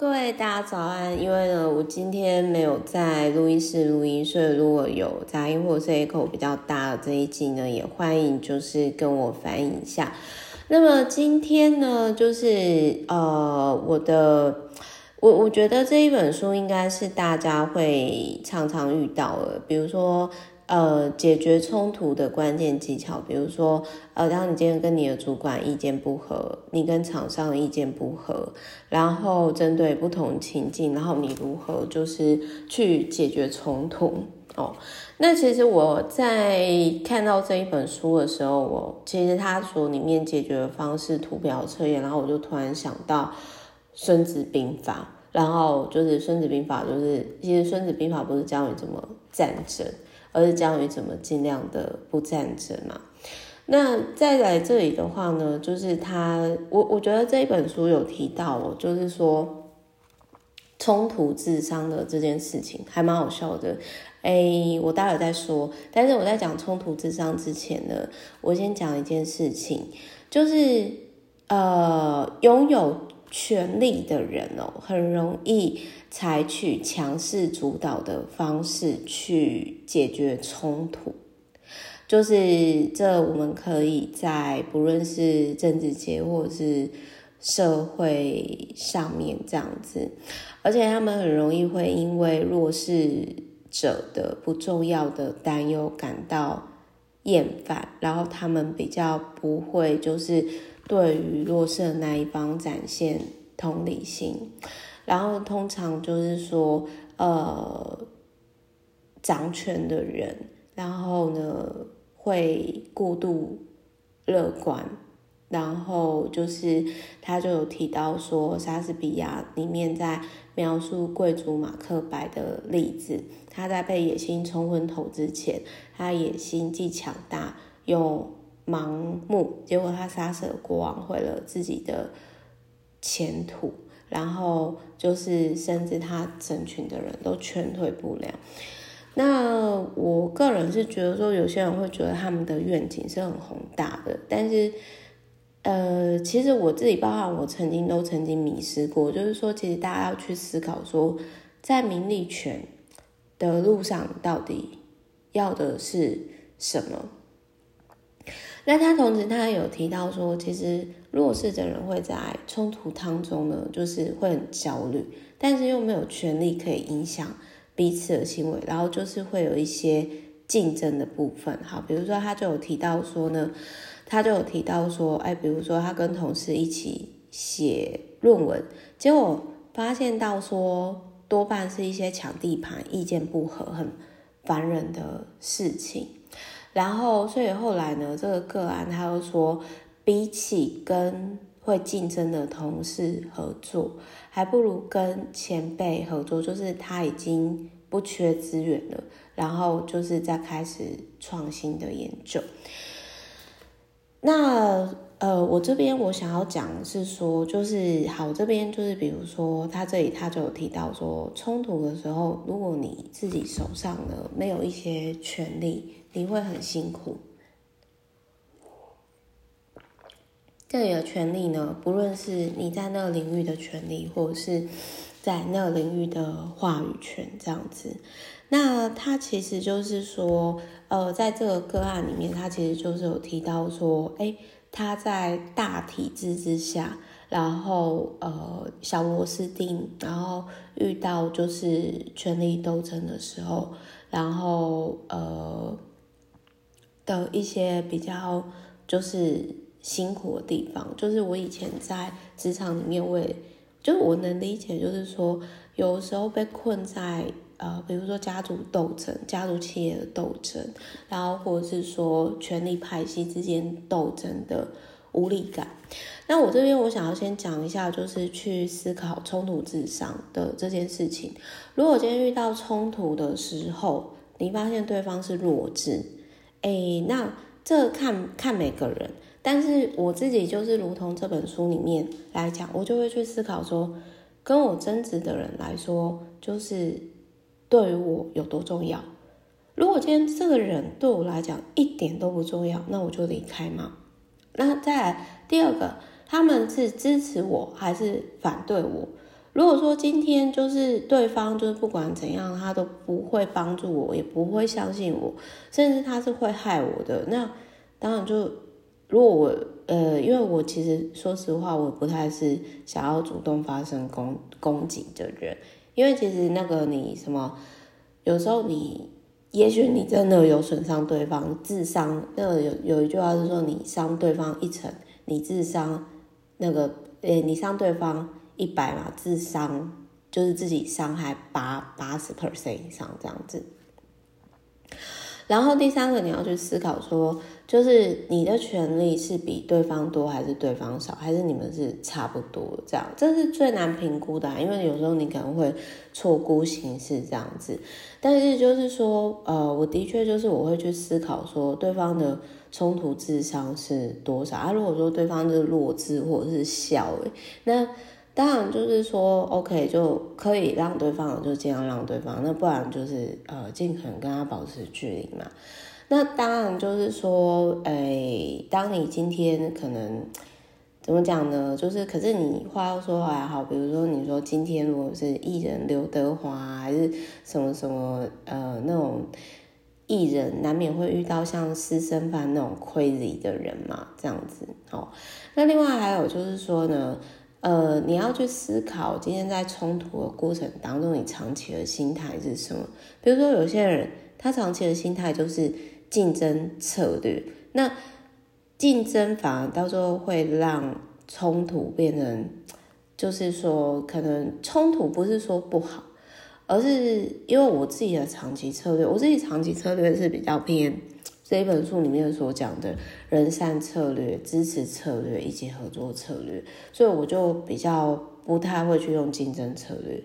各位大家早安。因为呢，我今天没有在录音室录音，所以如果有杂音或者是 echo 比较大的这一集呢，也欢迎就是跟我反映一下。那么今天呢，就是呃，我的我我觉得这一本书应该是大家会常常遇到的，比如说。呃，解决冲突的关键技巧，比如说，呃，当你今天跟你的主管意见不合，你跟厂商意见不合，然后针对不同情境，然后你如何就是去解决冲突哦？那其实我在看到这一本书的时候，我其实他所里面解决的方式图表测验，然后我就突然想到《孙子兵法》，然后就是《孙子兵法》，就是其实《孙子兵法》不是教你怎么战争。而是教你怎么尽量的不战争嘛。那再来这里的话呢，就是他，我我觉得这一本书有提到哦，就是说冲突智商的这件事情还蛮好笑的。哎，我待会再说。但是我在讲冲突智商之前呢，我先讲一件事情，就是呃，拥有权力的人哦，很容易采取强势主导的方式去解决冲突。就是这，我们可以在不论是政治界或者是社会上面这样子，而且他们很容易会因为弱势者的不重要的担忧感到厌烦，然后他们比较不会就是。对于弱势的那一方展现同理心，然后通常就是说，呃，掌权的人，然后呢会过度乐观，然后就是他就有提到说，莎士比亚里面在描述贵族马克白的例子，他在被野心冲昏头之前，他野心既强大又。盲目，结果他杀死了国王，毁了自己的前途，然后就是甚至他整群的人都劝退不了。那我个人是觉得说，有些人会觉得他们的愿景是很宏大的，但是呃，其实我自己，包含我曾经都曾经迷失过，就是说，其实大家要去思考说，在名利权的路上，到底要的是什么？那他同时，他有提到说，其实弱势的人会在冲突当中呢，就是会很焦虑，但是又没有权力可以影响彼此的行为，然后就是会有一些竞争的部分。好，比如说他就有提到说呢，他就有提到说，哎，比如说他跟同事一起写论文，结果发现到说，多半是一些抢地盘、意见不合、很烦人的事情。然后，所以后来呢，这个个案他又说，比起跟会竞争的同事合作，还不如跟前辈合作。就是他已经不缺资源了，然后就是在开始创新的研究。那呃，我这边我想要讲是说，就是好，这边就是比如说，他这里他就有提到说，冲突的时候，如果你自己手上呢没有一些权利。你会很辛苦。这里的权利呢，不论是你在那个领域的权利，或者是在那个领域的话语权，这样子。那他其实就是说，呃，在这个个案里面，他其实就是有提到说，诶，他在大体制之下，然后呃，小螺丝钉，然后遇到就是权力斗争的时候，然后呃。的一些比较就是辛苦的地方，就是我以前在职场里面，我也就是我能理解，就是说有时候被困在呃，比如说家族斗争、家族企业的斗争，然后或者是说权力派系之间斗争的无力感。那我这边我想要先讲一下，就是去思考冲突智商的这件事情。如果今天遇到冲突的时候，你发现对方是弱智。哎，那这看看每个人，但是我自己就是如同这本书里面来讲，我就会去思考说，跟我争执的人来说，就是对于我有多重要。如果今天这个人对我来讲一点都不重要，那我就离开嘛。那再来第二个，他们是支持我还是反对我？如果说今天就是对方就是不管怎样，他都不会帮助我，也不会相信我，甚至他是会害我的，那当然就如果我呃，因为我其实说实话，我不太是想要主动发生攻攻击的人，因为其实那个你什么，有时候你也许你真的有损伤对方，智商，那个有有一句话是说，你伤对方一层，你智商那个，诶，你伤对方。一百嘛，智商就是自己伤害八八十 percent 以上这样子。然后第三个你要去思考说，就是你的权利是比对方多还是对方少，还是你们是差不多这样？这是最难评估的，因为有时候你可能会错估形势这样子。但是就是说，呃，我的确就是我会去思考说，对方的冲突智商是多少啊？如果说对方是弱智或者是小，那。当然，就是说，OK，就可以让对方就尽量让对方，那不然就是呃，尽可能跟他保持距离嘛。那当然就是说，哎、欸，当你今天可能怎么讲呢？就是，可是你话要说回来好，比如说你说今天如果是艺人刘德华还是什么什么呃那种艺人，难免会遇到像私生饭那种 crazy 的人嘛，这样子哦。那另外还有就是说呢。呃，你要去思考今天在冲突的过程当中，你长期的心态是什么？比如说，有些人他长期的心态就是竞争策略，那竞争反而到时候会让冲突变成，就是说，可能冲突不是说不好，而是因为我自己的长期策略，我自己长期策略是比较偏。这一本书里面所讲的人善策略、支持策略以及合作策略，所以我就比较不太会去用竞争策略。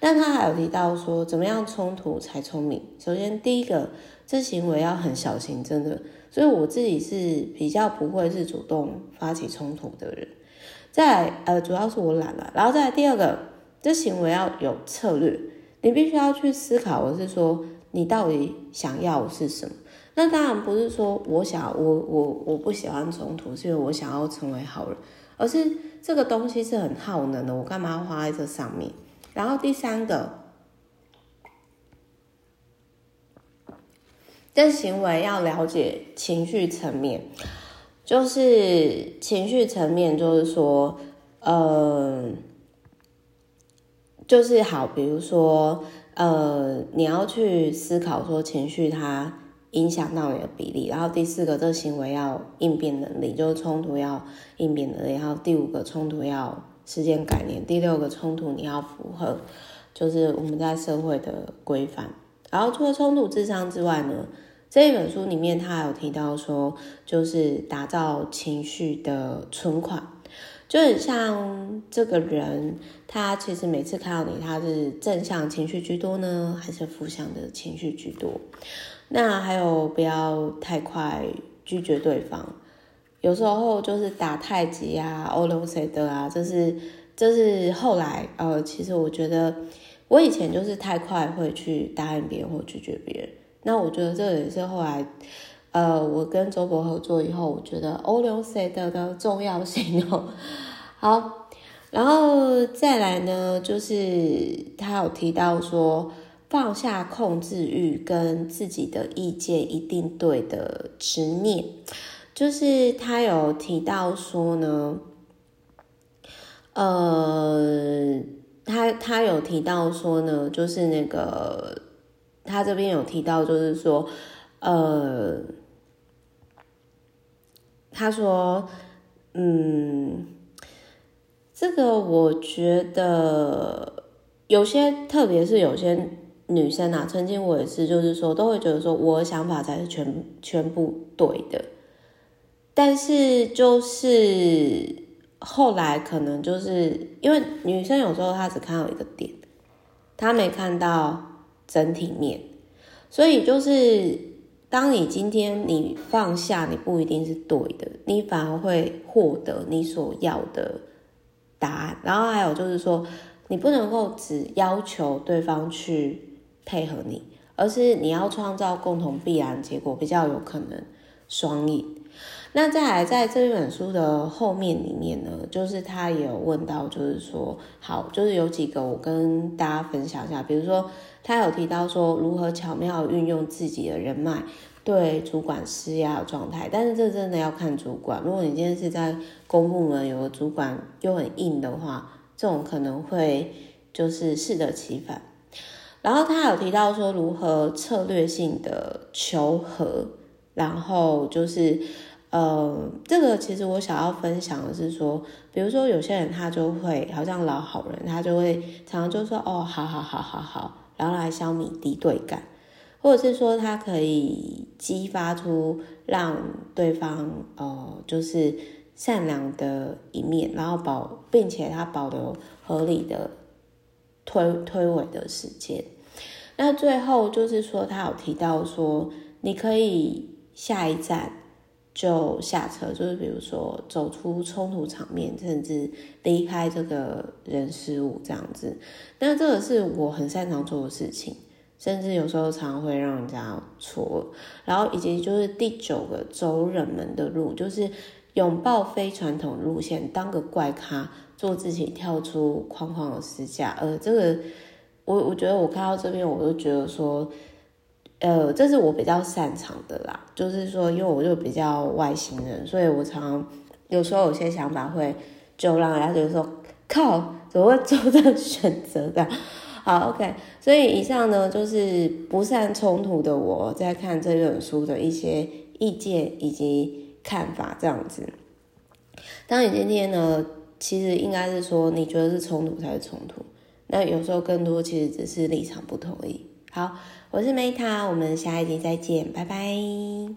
但他还有提到说，怎么样冲突才聪明？首先，第一个，这行为要很小心，真的。所以我自己是比较不会是主动发起冲突的人。再，呃，主要是我懒了。然后再第二个，这行为要有策略，你必须要去思考我是说，你到底想要的是什么？那当然不是说我想我我我不喜欢冲突，是因为我想要成为好人，而是这个东西是很耗能的，我干嘛要花在这上面？然后第三个，这行为要了解情绪层面，就是情绪层面，就是说，呃，就是好，比如说，呃，你要去思考说情绪它。影响到你的比例，然后第四个，这个行为要应变能力，就是冲突要应变能力，然后第五个冲突要时间概念，第六个冲突你要符合，就是我们在社会的规范。然后除了冲突智商之外呢，这一本书里面他还有提到说，就是打造情绪的存款，就很像这个人，他其实每次看到你，他是正向情绪居多呢，还是负向的情绪居多？那还有不要太快拒绝对方，有时候就是打太极啊、欧龙谁的啊，这是这是后来呃，其实我觉得我以前就是太快会去答应别人或拒绝别人。那我觉得这也是后来呃，我跟周博合作以后，我觉得欧龙谁的的重要性哦。好，然后再来呢，就是他有提到说。放下控制欲跟自己的意见一定对的执念，就是他有提到说呢，呃，他他有提到说呢，就是那个他这边有提到，就是说，呃，他说，嗯，这个我觉得有些，特别是有些。女生啊，曾经我也是，就是说都会觉得说我的想法才是全全部对的，但是就是后来可能就是因为女生有时候她只看到一个点，她没看到整体面，所以就是当你今天你放下，你不一定是对的，你反而会获得你所要的答案。然后还有就是说，你不能够只要求对方去。配合你，而是你要创造共同必然结果，比较有可能双赢。那再来，在这一本书的后面里面呢，就是他也有问到，就是说，好，就是有几个我跟大家分享一下，比如说他有提到说，如何巧妙运用自己的人脉对主管施压的状态，但是这真的要看主管。如果你今天是在公部门，有个主管又很硬的话，这种可能会就是适得其反。然后他有提到说，如何策略性的求和，然后就是。呃，这个其实我想要分享的是说，比如说有些人他就会好像老好人，他就会常常就说哦，好好好好好，然后来消弭敌对感，或者是说他可以激发出让对方呃就是善良的一面，然后保并且他保留合理的推推诿的时间。那最后就是说他有提到说，你可以下一站。就下车，就是比如说走出冲突场面，甚至离开这个人事物这样子。那这个是我很擅长做的事情，甚至有时候常常会让人家错。然后以及就是第九个走冷门的路，就是拥抱非传统路线，当个怪咖，做自己，跳出框框的私架。呃，这个我我觉得我看到这边，我就觉得说。呃，这是我比较擅长的啦，就是说，因为我就比较外星人，所以我常常有时候有些想法会就让人家觉得说，靠，怎么会做这个选择的？好，OK，所以以上呢，就是不善冲突的我在看这本书的一些意见以及看法，这样子。当你今天呢，其实应该是说，你觉得是冲突才是冲突，那有时候更多其实只是立场不同意。好。我是梅塔我们下一集再见，拜拜。